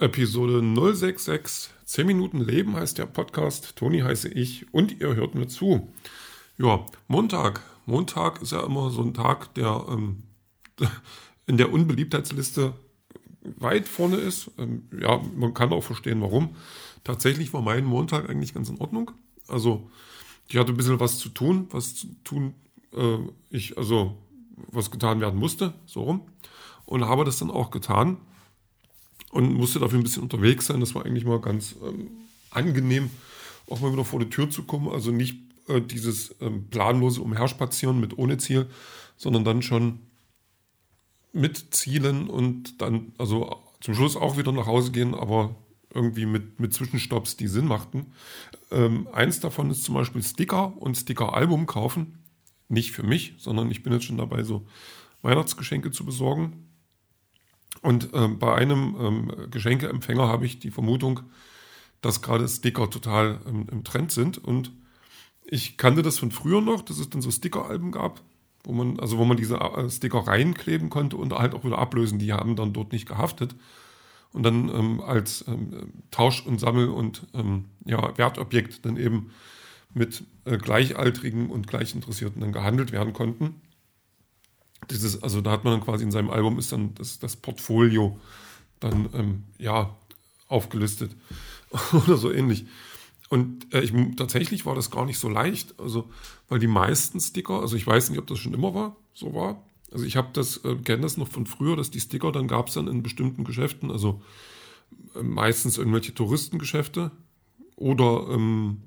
Episode 066. 10 Minuten Leben heißt der Podcast. Toni heiße ich und ihr hört mir zu. Ja, Montag. Montag ist ja immer so ein Tag, der ähm, in der Unbeliebtheitsliste weit vorne ist. Ähm, ja, man kann auch verstehen, warum. Tatsächlich war mein Montag eigentlich ganz in Ordnung. Also, ich hatte ein bisschen was zu tun, was zu tun, äh, ich, also, was getan werden musste, so rum. Und habe das dann auch getan und musste dafür ein bisschen unterwegs sein. Das war eigentlich mal ganz ähm, angenehm, auch mal wieder vor die Tür zu kommen. Also nicht äh, dieses ähm, planlose Umherspazieren mit ohne Ziel, sondern dann schon mit Zielen und dann, also zum Schluss auch wieder nach Hause gehen, aber irgendwie mit, mit Zwischenstopps, die Sinn machten. Ähm, eins davon ist zum Beispiel Sticker und Sticker-Album kaufen. Nicht für mich, sondern ich bin jetzt schon dabei, so Weihnachtsgeschenke zu besorgen. Und ähm, bei einem ähm, Geschenkeempfänger habe ich die Vermutung, dass gerade Sticker total ähm, im Trend sind. Und ich kannte das von früher noch, dass es dann so Sticker-Alben gab, wo man, also wo man diese äh, Sticker reinkleben konnte und halt auch wieder ablösen. Die haben dann dort nicht gehaftet. Und dann ähm, als ähm, Tausch- und Sammel- und ähm, ja, Wertobjekt dann eben mit äh, Gleichaltrigen und Gleichinteressierten dann gehandelt werden konnten dieses, also da hat man dann quasi in seinem Album ist dann das, das Portfolio dann ähm, ja aufgelistet oder so ähnlich. Und äh, ich, tatsächlich war das gar nicht so leicht, also weil die meisten Sticker, also ich weiß nicht, ob das schon immer war, so war. Also ich habe das, äh, kenne das noch von früher, dass die Sticker, dann gab es dann in bestimmten Geschäften, also äh, meistens irgendwelche Touristengeschäfte oder ähm,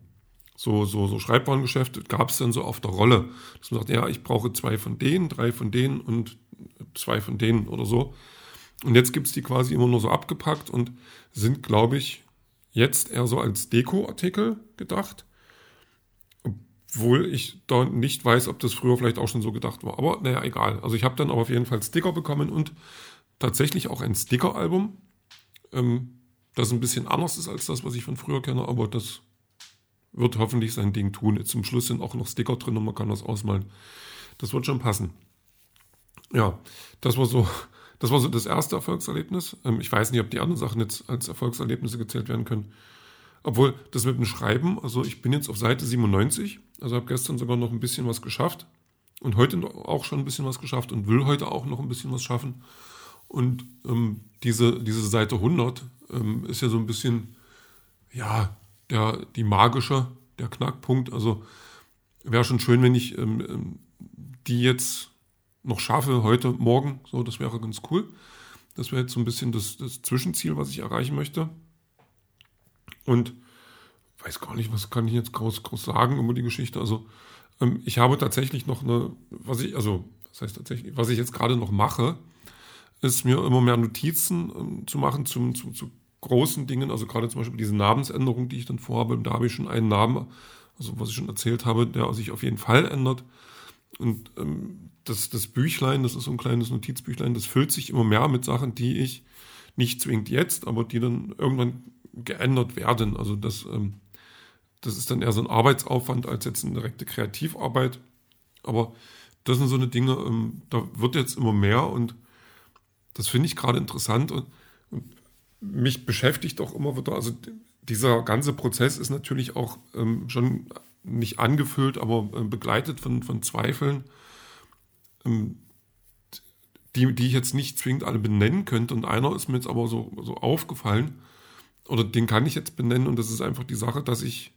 so, so, so Schreibwarengeschäfte gab es dann so auf der Rolle. Dass man sagt, ja, ich brauche zwei von denen, drei von denen und zwei von denen oder so. Und jetzt gibt es die quasi immer nur so abgepackt und sind, glaube ich, jetzt eher so als Dekoartikel gedacht. Obwohl ich da nicht weiß, ob das früher vielleicht auch schon so gedacht war. Aber naja, egal. Also ich habe dann aber auf jeden Fall Sticker bekommen und tatsächlich auch ein Sticker-Album, ähm, das ein bisschen anders ist als das, was ich von früher kenne, aber das wird hoffentlich sein Ding tun. Zum Schluss sind auch noch Sticker drin und man kann das ausmalen. Das wird schon passen. Ja, das war so, das war so das erste Erfolgserlebnis. Ähm, ich weiß nicht, ob die anderen Sachen jetzt als Erfolgserlebnisse gezählt werden können. Obwohl, das mit dem Schreiben, also ich bin jetzt auf Seite 97, also habe gestern sogar noch ein bisschen was geschafft und heute auch schon ein bisschen was geschafft und will heute auch noch ein bisschen was schaffen. Und ähm, diese, diese Seite 100 ähm, ist ja so ein bisschen, ja, der, die magische, der Knackpunkt. Also wäre schon schön, wenn ich ähm, ähm, die jetzt noch schaffe, heute, morgen. So, das wäre ganz cool. Das wäre jetzt so ein bisschen das, das Zwischenziel, was ich erreichen möchte. Und weiß gar nicht, was kann ich jetzt groß, groß sagen über die Geschichte. Also ähm, ich habe tatsächlich noch eine, was ich, also das heißt tatsächlich, was ich jetzt gerade noch mache, ist mir immer mehr Notizen ähm, zu machen zum, zu, zu großen Dingen, also gerade zum Beispiel diese Namensänderung, die ich dann vorhabe, da habe ich schon einen Namen, also was ich schon erzählt habe, der sich auf jeden Fall ändert. Und ähm, das, das Büchlein, das ist so ein kleines Notizbüchlein, das füllt sich immer mehr mit Sachen, die ich nicht zwingend jetzt, aber die dann irgendwann geändert werden. Also das, ähm, das ist dann eher so ein Arbeitsaufwand als jetzt eine direkte Kreativarbeit. Aber das sind so eine Dinge, ähm, da wird jetzt immer mehr und das finde ich gerade interessant. Und, und mich beschäftigt auch immer wieder, also dieser ganze Prozess ist natürlich auch ähm, schon nicht angefüllt, aber äh, begleitet von, von Zweifeln, ähm, die, die ich jetzt nicht zwingend alle benennen könnte. Und einer ist mir jetzt aber so, so aufgefallen, oder den kann ich jetzt benennen, und das ist einfach die Sache, dass ich,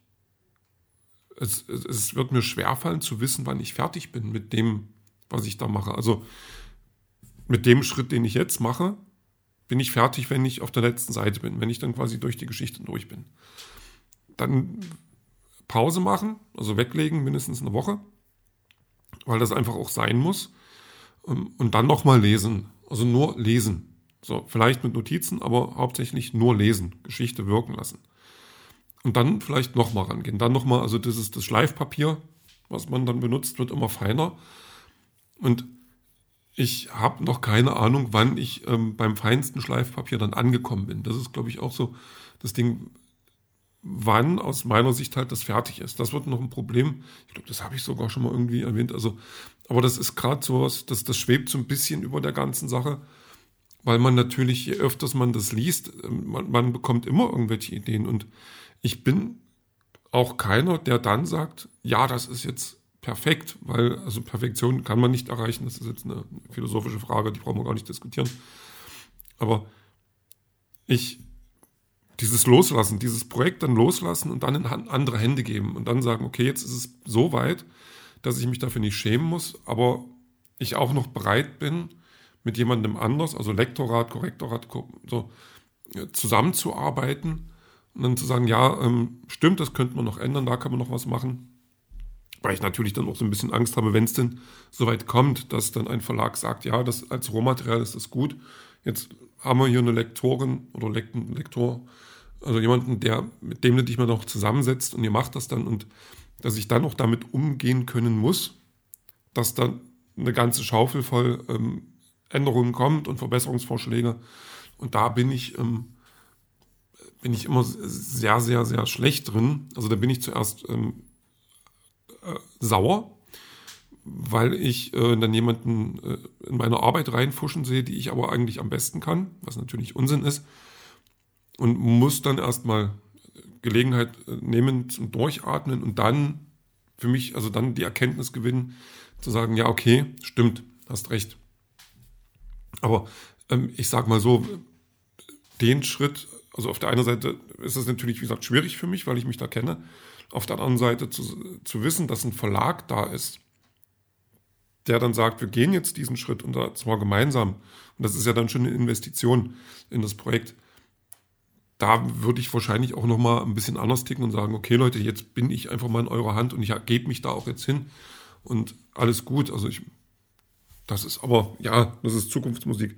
es, es, wird mir schwerfallen zu wissen, wann ich fertig bin mit dem, was ich da mache. Also mit dem Schritt, den ich jetzt mache, bin ich fertig, wenn ich auf der letzten Seite bin, wenn ich dann quasi durch die Geschichte durch bin. Dann Pause machen, also weglegen, mindestens eine Woche, weil das einfach auch sein muss. Ähm, und dann nochmal lesen, also nur lesen. So, vielleicht mit Notizen, aber hauptsächlich nur lesen, Geschichte wirken lassen. Und dann vielleicht nochmal rangehen. Dann nochmal, also das ist das Schleifpapier, was man dann benutzt, wird immer feiner. Und ich habe noch keine Ahnung, wann ich ähm, beim feinsten Schleifpapier dann angekommen bin. Das ist, glaube ich, auch so das Ding, wann aus meiner Sicht halt das fertig ist. Das wird noch ein Problem. Ich glaube, das habe ich sogar schon mal irgendwie erwähnt. Also, aber das ist gerade so was, das, das schwebt so ein bisschen über der ganzen Sache, weil man natürlich, je öfters man das liest, ähm, man, man bekommt immer irgendwelche Ideen. Und ich bin auch keiner, der dann sagt, ja, das ist jetzt perfekt, weil also Perfektion kann man nicht erreichen. Das ist jetzt eine philosophische Frage, die brauchen wir gar nicht diskutieren. Aber ich dieses Loslassen, dieses Projekt dann loslassen und dann in andere Hände geben und dann sagen, okay, jetzt ist es so weit, dass ich mich dafür nicht schämen muss, aber ich auch noch bereit bin, mit jemandem anders, also Lektorat, Korrektorat, so zusammenzuarbeiten und dann zu sagen, ja, ähm, stimmt, das könnte man noch ändern, da kann man noch was machen. Weil ich natürlich dann auch so ein bisschen Angst habe, wenn es denn so weit kommt, dass dann ein Verlag sagt, ja, das als Rohmaterial ist das gut. Jetzt haben wir hier eine Lektorin oder Lektor, also jemanden, der, mit dem du dich mal noch zusammensetzt und ihr macht das dann und dass ich dann noch damit umgehen können muss, dass dann eine ganze Schaufel voll ähm, Änderungen kommt und Verbesserungsvorschläge. Und da bin ich, ähm, bin ich immer sehr, sehr, sehr schlecht drin. Also da bin ich zuerst ähm, äh, sauer, weil ich äh, dann jemanden äh, in meine Arbeit reinfuschen sehe, die ich aber eigentlich am besten kann, was natürlich Unsinn ist und muss dann erstmal Gelegenheit äh, nehmen zum Durchatmen und dann für mich, also dann die Erkenntnis gewinnen, zu sagen, ja, okay, stimmt, hast recht. Aber ähm, ich sage mal so, den Schritt, also auf der einen Seite ist es natürlich, wie gesagt, schwierig für mich, weil ich mich da kenne. Auf der anderen Seite zu, zu wissen, dass ein Verlag da ist, der dann sagt, wir gehen jetzt diesen Schritt und zwar gemeinsam. Und das ist ja dann schon eine Investition in das Projekt da würde ich wahrscheinlich auch noch mal ein bisschen anders ticken und sagen, okay Leute, jetzt bin ich einfach mal in eurer Hand und ich gebe mich da auch jetzt hin und alles gut. Also ich, das ist aber, ja, das ist Zukunftsmusik.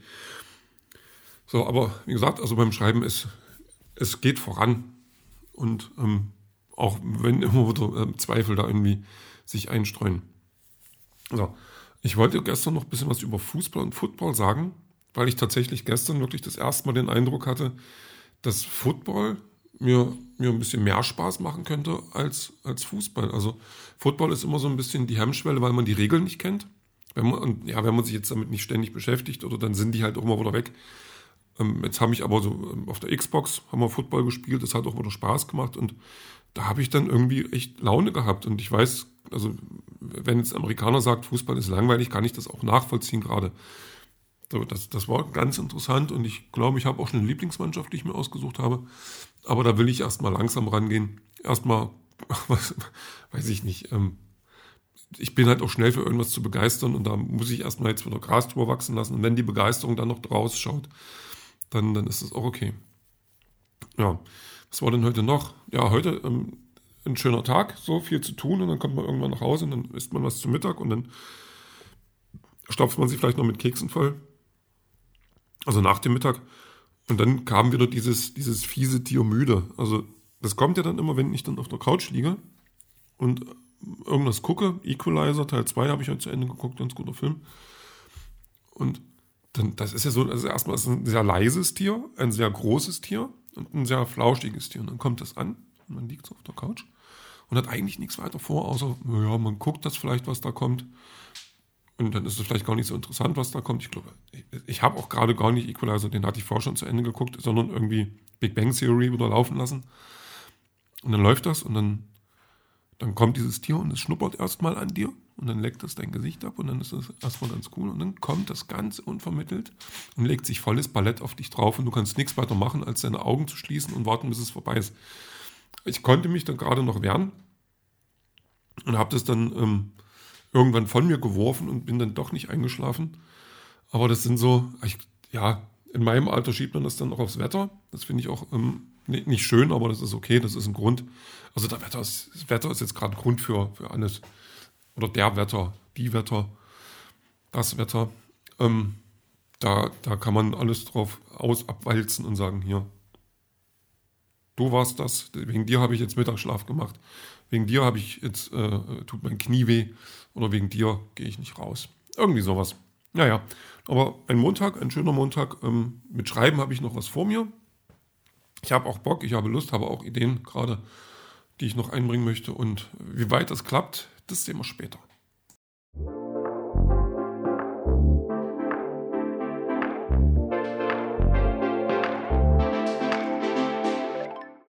So, aber wie gesagt, also beim Schreiben ist, es geht voran und ähm, auch wenn immer wieder äh, Zweifel da irgendwie sich einstreuen. So, ich wollte gestern noch ein bisschen was über Fußball und Football sagen, weil ich tatsächlich gestern wirklich das erste Mal den Eindruck hatte, dass Football mir, mir ein bisschen mehr Spaß machen könnte als, als Fußball. Also Football ist immer so ein bisschen die Hemmschwelle, weil man die Regeln nicht kennt. Wenn man, ja, wenn man sich jetzt damit nicht ständig beschäftigt oder dann sind die halt auch immer wieder weg. Ähm, jetzt habe ich aber so ähm, auf der Xbox haben wir Football gespielt, das hat auch wieder Spaß gemacht und da habe ich dann irgendwie echt Laune gehabt und ich weiß, also wenn jetzt Amerikaner sagt, Fußball ist langweilig, kann ich das auch nachvollziehen gerade. So, das, das war ganz interessant und ich glaube, ich habe auch schon eine Lieblingsmannschaft, die ich mir ausgesucht habe. Aber da will ich erstmal langsam rangehen. Erstmal, weiß ich nicht. Ähm, ich bin halt auch schnell für irgendwas zu begeistern und da muss ich erstmal jetzt wieder Gras drüber wachsen lassen. Und wenn die Begeisterung dann noch draus schaut, dann, dann ist das auch okay. Ja, was war denn heute noch? Ja, heute ähm, ein schöner Tag, so viel zu tun und dann kommt man irgendwann nach Hause und dann isst man was zu Mittag und dann stopft man sich vielleicht noch mit Keksen voll also nach dem Mittag. Und dann kam wieder dieses, dieses fiese Tier müde. Also das kommt ja dann immer, wenn ich dann auf der Couch liege und irgendwas gucke. Equalizer Teil 2 habe ich heute zu Ende geguckt, ganz guter Film. Und dann, das ist ja so, also erstmal ist ein sehr leises Tier, ein sehr großes Tier und ein sehr flauschiges Tier. Und dann kommt das an und man liegt so auf der Couch und hat eigentlich nichts weiter vor, außer, ja, man guckt das vielleicht, was da kommt. Und dann ist es vielleicht gar nicht so interessant, was da kommt. Ich glaube, ich, ich habe auch gerade gar nicht Equalizer, den hatte ich vorher schon zu Ende geguckt, sondern irgendwie Big Bang Theory wieder laufen lassen. Und dann läuft das und dann, dann kommt dieses Tier und es schnuppert erstmal an dir und dann leckt es dein Gesicht ab und dann ist es erstmal ganz cool und dann kommt das ganz unvermittelt und legt sich volles Ballett auf dich drauf und du kannst nichts weiter machen, als deine Augen zu schließen und warten, bis es vorbei ist. Ich konnte mich dann gerade noch wehren und habe das dann ähm, irgendwann von mir geworfen und bin dann doch nicht eingeschlafen. Aber das sind so, ich, ja, in meinem Alter schiebt man das dann auch aufs Wetter. Das finde ich auch ähm, nicht schön, aber das ist okay, das ist ein Grund. Also der Wetter ist, das Wetter ist jetzt gerade ein Grund für, für alles. Oder der Wetter, die Wetter, das Wetter. Ähm, da, da kann man alles drauf aus abwalzen und sagen, hier, du warst das, wegen dir habe ich jetzt Mittagsschlaf gemacht, wegen dir habe ich jetzt, äh, tut mein Knie weh oder wegen dir gehe ich nicht raus. Irgendwie sowas. Naja, aber ein Montag, ein schöner Montag. Ähm, mit Schreiben habe ich noch was vor mir. Ich habe auch Bock, ich habe Lust, habe auch Ideen gerade, die ich noch einbringen möchte. Und wie weit das klappt, das sehen wir später.